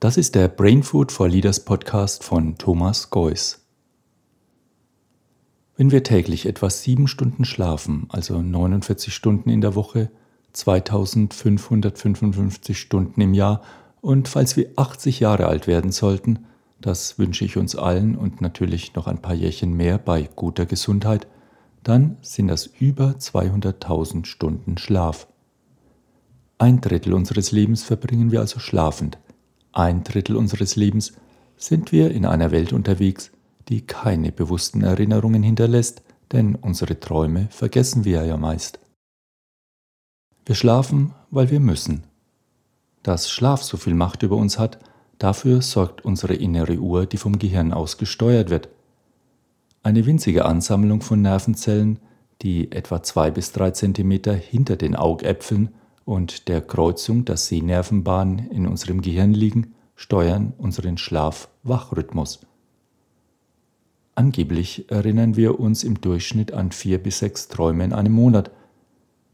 Das ist der Brain Food for Leaders Podcast von Thomas Geuss. Wenn wir täglich etwa sieben Stunden schlafen, also 49 Stunden in der Woche, 2555 Stunden im Jahr und falls wir 80 Jahre alt werden sollten, das wünsche ich uns allen und natürlich noch ein paar Jährchen mehr bei guter Gesundheit, dann sind das über 200.000 Stunden Schlaf. Ein Drittel unseres Lebens verbringen wir also schlafend. Ein Drittel unseres Lebens sind wir in einer Welt unterwegs, die keine bewussten Erinnerungen hinterlässt, denn unsere Träume vergessen wir ja meist. Wir schlafen, weil wir müssen. Dass Schlaf so viel Macht über uns hat, dafür sorgt unsere innere Uhr, die vom Gehirn aus gesteuert wird. Eine winzige Ansammlung von Nervenzellen, die etwa zwei bis drei Zentimeter hinter den Augäpfeln und der Kreuzung der Sehnervenbahnen in unserem Gehirn liegen, steuern unseren Schlaf-Wach-Rhythmus. Angeblich erinnern wir uns im Durchschnitt an vier bis sechs Träume in einem Monat.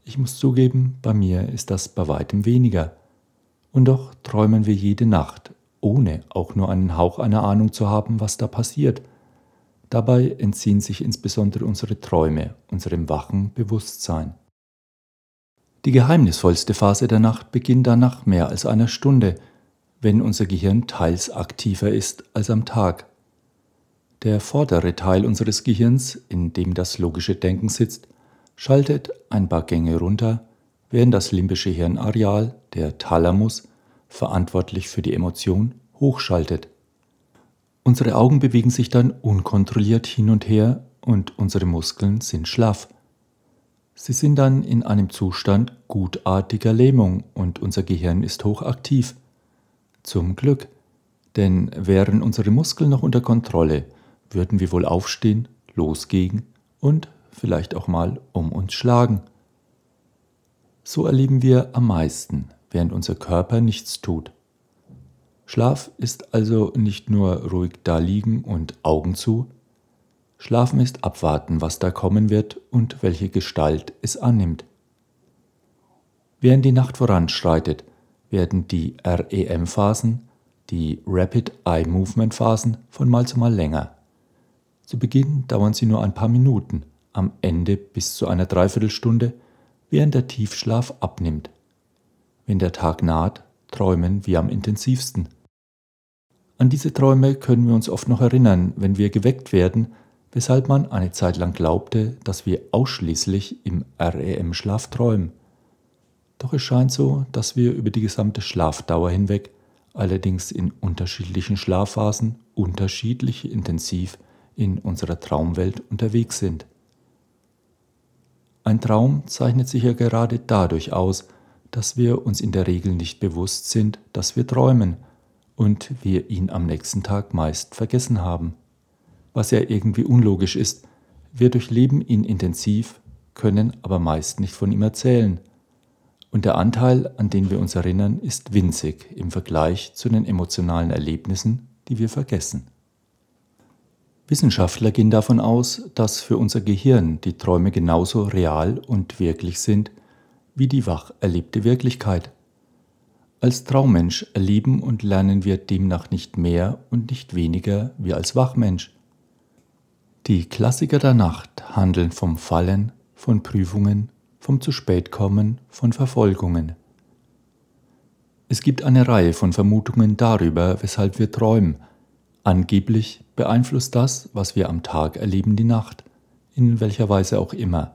Ich muss zugeben, bei mir ist das bei weitem weniger. Und doch träumen wir jede Nacht, ohne auch nur einen Hauch einer Ahnung zu haben, was da passiert. Dabei entziehen sich insbesondere unsere Träume unserem wachen Bewusstsein. Die geheimnisvollste Phase der Nacht beginnt dann nach mehr als einer Stunde, wenn unser Gehirn teils aktiver ist als am Tag. Der vordere Teil unseres Gehirns, in dem das logische Denken sitzt, schaltet ein paar Gänge runter, während das limbische Hirnareal, der Thalamus, verantwortlich für die Emotion, hochschaltet. Unsere Augen bewegen sich dann unkontrolliert hin und her und unsere Muskeln sind schlaff. Sie sind dann in einem Zustand gutartiger Lähmung und unser Gehirn ist hochaktiv. Zum Glück, denn wären unsere Muskeln noch unter Kontrolle, würden wir wohl aufstehen, losgehen und vielleicht auch mal um uns schlagen. So erleben wir am meisten, während unser Körper nichts tut. Schlaf ist also nicht nur ruhig da liegen und Augen zu, Schlafen ist abwarten, was da kommen wird und welche Gestalt es annimmt. Während die Nacht voranschreitet, werden die REM-Phasen, die Rapid Eye Movement Phasen, von Mal zu Mal länger. Zu Beginn dauern sie nur ein paar Minuten, am Ende bis zu einer Dreiviertelstunde, während der Tiefschlaf abnimmt. Wenn der Tag naht, träumen wir am intensivsten. An diese Träume können wir uns oft noch erinnern, wenn wir geweckt werden weshalb man eine Zeit lang glaubte, dass wir ausschließlich im REM-Schlaf träumen. Doch es scheint so, dass wir über die gesamte Schlafdauer hinweg, allerdings in unterschiedlichen Schlafphasen, unterschiedlich intensiv in unserer Traumwelt unterwegs sind. Ein Traum zeichnet sich ja gerade dadurch aus, dass wir uns in der Regel nicht bewusst sind, dass wir träumen und wir ihn am nächsten Tag meist vergessen haben was ja irgendwie unlogisch ist. Wir durchleben ihn intensiv, können aber meist nicht von ihm erzählen. Und der Anteil, an den wir uns erinnern, ist winzig im Vergleich zu den emotionalen Erlebnissen, die wir vergessen. Wissenschaftler gehen davon aus, dass für unser Gehirn die Träume genauso real und wirklich sind wie die wach erlebte Wirklichkeit. Als Traummensch erleben und lernen wir demnach nicht mehr und nicht weniger wie als Wachmensch. Die Klassiker der Nacht handeln vom Fallen, von Prüfungen, vom zu spät kommen, von Verfolgungen. Es gibt eine Reihe von Vermutungen darüber, weshalb wir träumen. Angeblich beeinflusst das, was wir am Tag erleben, die Nacht, in welcher Weise auch immer.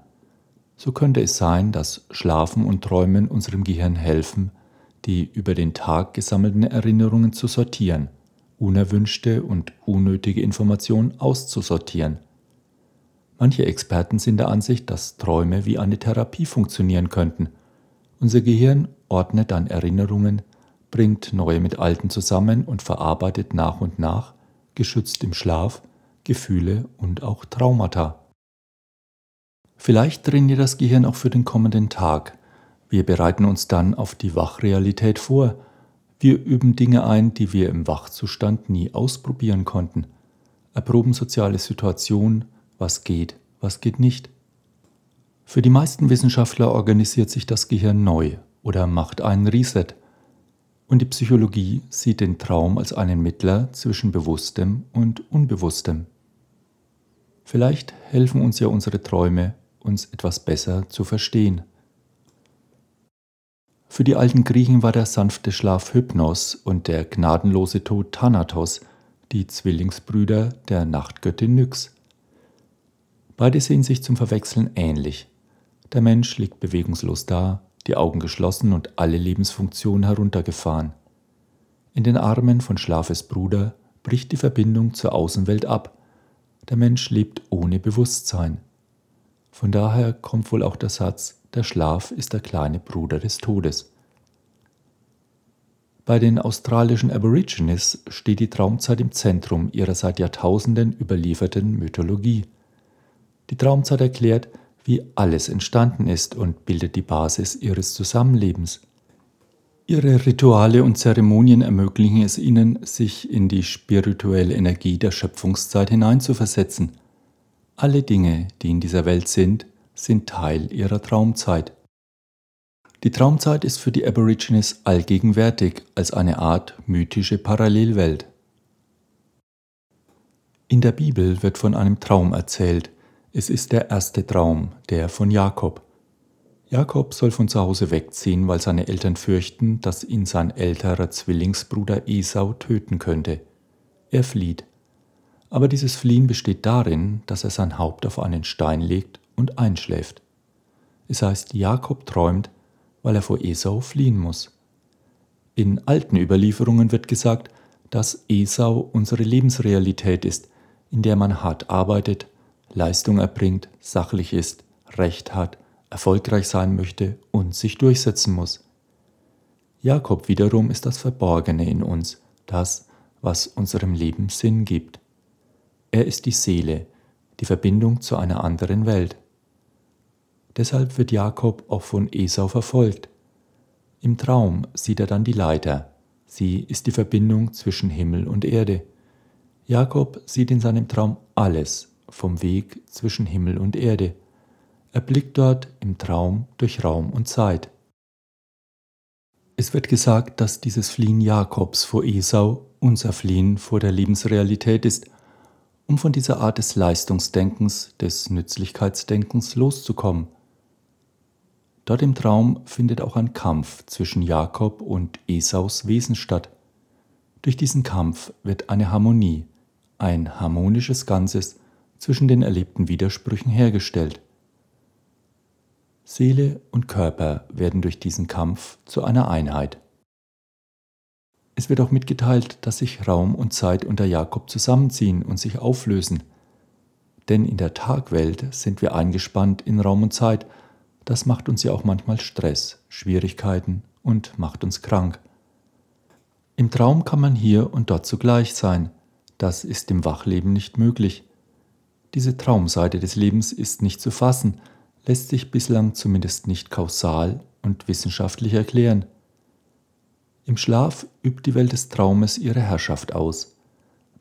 So könnte es sein, dass Schlafen und Träumen unserem Gehirn helfen, die über den Tag gesammelten Erinnerungen zu sortieren – unerwünschte und unnötige Informationen auszusortieren. Manche Experten sind der Ansicht, dass Träume wie eine Therapie funktionieren könnten. Unser Gehirn ordnet dann Erinnerungen, bringt neue mit alten zusammen und verarbeitet nach und nach, geschützt im Schlaf, Gefühle und auch Traumata. Vielleicht trainiert das Gehirn auch für den kommenden Tag. Wir bereiten uns dann auf die Wachrealität vor wir üben Dinge ein, die wir im Wachzustand nie ausprobieren konnten. Erproben soziale Situationen, was geht, was geht nicht. Für die meisten Wissenschaftler organisiert sich das Gehirn neu oder macht einen Reset. Und die Psychologie sieht den Traum als einen Mittler zwischen Bewusstem und Unbewusstem. Vielleicht helfen uns ja unsere Träume, uns etwas besser zu verstehen. Für die alten Griechen war der sanfte Schlaf Hypnos und der gnadenlose Tod Thanatos, die Zwillingsbrüder der Nachtgöttin Nyx. Beide sehen sich zum Verwechseln ähnlich. Der Mensch liegt bewegungslos da, die Augen geschlossen und alle Lebensfunktionen heruntergefahren. In den Armen von Schlafes Bruder bricht die Verbindung zur Außenwelt ab. Der Mensch lebt ohne Bewusstsein. Von daher kommt wohl auch der Satz, der Schlaf ist der kleine Bruder des Todes. Bei den australischen Aborigines steht die Traumzeit im Zentrum ihrer seit Jahrtausenden überlieferten Mythologie. Die Traumzeit erklärt, wie alles entstanden ist und bildet die Basis ihres Zusammenlebens. Ihre Rituale und Zeremonien ermöglichen es ihnen, sich in die spirituelle Energie der Schöpfungszeit hineinzuversetzen. Alle Dinge, die in dieser Welt sind, sind Teil ihrer Traumzeit. Die Traumzeit ist für die Aborigines allgegenwärtig als eine Art mythische Parallelwelt. In der Bibel wird von einem Traum erzählt, es ist der erste Traum, der von Jakob. Jakob soll von zu Hause wegziehen, weil seine Eltern fürchten, dass ihn sein älterer Zwillingsbruder Esau töten könnte. Er flieht. Aber dieses Fliehen besteht darin, dass er sein Haupt auf einen Stein legt und einschläft. Es heißt, Jakob träumt, weil er vor Esau fliehen muss. In alten Überlieferungen wird gesagt, dass Esau unsere Lebensrealität ist, in der man hart arbeitet, Leistung erbringt, sachlich ist, Recht hat, erfolgreich sein möchte und sich durchsetzen muss. Jakob wiederum ist das Verborgene in uns, das, was unserem Leben Sinn gibt. Er ist die Seele, die Verbindung zu einer anderen Welt. Deshalb wird Jakob auch von Esau verfolgt. Im Traum sieht er dann die Leiter. Sie ist die Verbindung zwischen Himmel und Erde. Jakob sieht in seinem Traum alles, vom Weg zwischen Himmel und Erde. Er blickt dort im Traum durch Raum und Zeit. Es wird gesagt, dass dieses Fliehen Jakobs vor Esau unser Fliehen vor der Lebensrealität ist, um von dieser Art des Leistungsdenkens, des Nützlichkeitsdenkens loszukommen. Dort im Traum findet auch ein Kampf zwischen Jakob und Esaus Wesen statt. Durch diesen Kampf wird eine Harmonie, ein harmonisches Ganzes zwischen den erlebten Widersprüchen hergestellt. Seele und Körper werden durch diesen Kampf zu einer Einheit. Es wird auch mitgeteilt, dass sich Raum und Zeit unter Jakob zusammenziehen und sich auflösen. Denn in der Tagwelt sind wir eingespannt in Raum und Zeit. Das macht uns ja auch manchmal Stress, Schwierigkeiten und macht uns krank. Im Traum kann man hier und dort zugleich sein. Das ist im Wachleben nicht möglich. Diese Traumseite des Lebens ist nicht zu fassen, lässt sich bislang zumindest nicht kausal und wissenschaftlich erklären. Im Schlaf übt die Welt des Traumes ihre Herrschaft aus.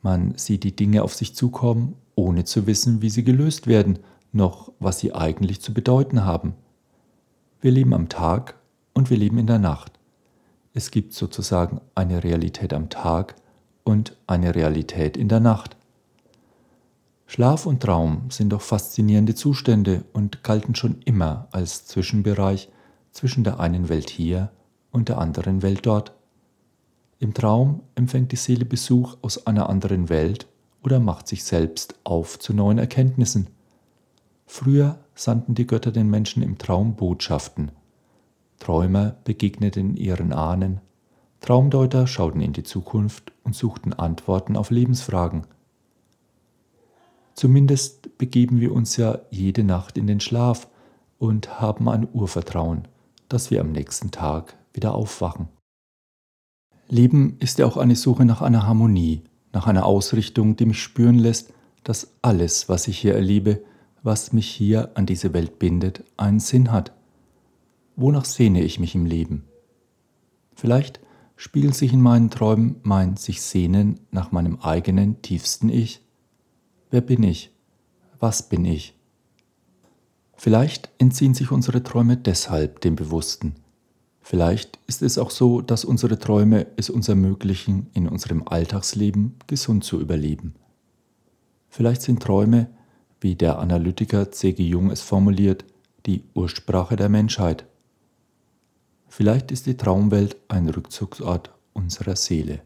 Man sieht die Dinge auf sich zukommen, ohne zu wissen, wie sie gelöst werden, noch was sie eigentlich zu bedeuten haben. Wir leben am Tag und wir leben in der Nacht. Es gibt sozusagen eine Realität am Tag und eine Realität in der Nacht. Schlaf und Traum sind doch faszinierende Zustände und galten schon immer als Zwischenbereich zwischen der einen Welt hier und der anderen Welt dort. Im Traum empfängt die Seele Besuch aus einer anderen Welt oder macht sich selbst auf zu neuen Erkenntnissen. Früher sandten die Götter den Menschen im Traum Botschaften. Träumer begegneten ihren Ahnen, Traumdeuter schauten in die Zukunft und suchten Antworten auf Lebensfragen – Zumindest begeben wir uns ja jede Nacht in den Schlaf und haben ein Urvertrauen, dass wir am nächsten Tag wieder aufwachen. Leben ist ja auch eine Suche nach einer Harmonie, nach einer Ausrichtung, die mich spüren lässt, dass alles, was ich hier erlebe, was mich hier an diese Welt bindet, einen Sinn hat. Wonach sehne ich mich im Leben? Vielleicht spiegelt sich in meinen Träumen mein sich sehnen nach meinem eigenen tiefsten Ich. Wer bin ich? Was bin ich? Vielleicht entziehen sich unsere Träume deshalb dem Bewussten. Vielleicht ist es auch so, dass unsere Träume es uns ermöglichen, in unserem Alltagsleben gesund zu überleben. Vielleicht sind Träume, wie der Analytiker C.G. Jung es formuliert, die Ursprache der Menschheit. Vielleicht ist die Traumwelt ein Rückzugsort unserer Seele.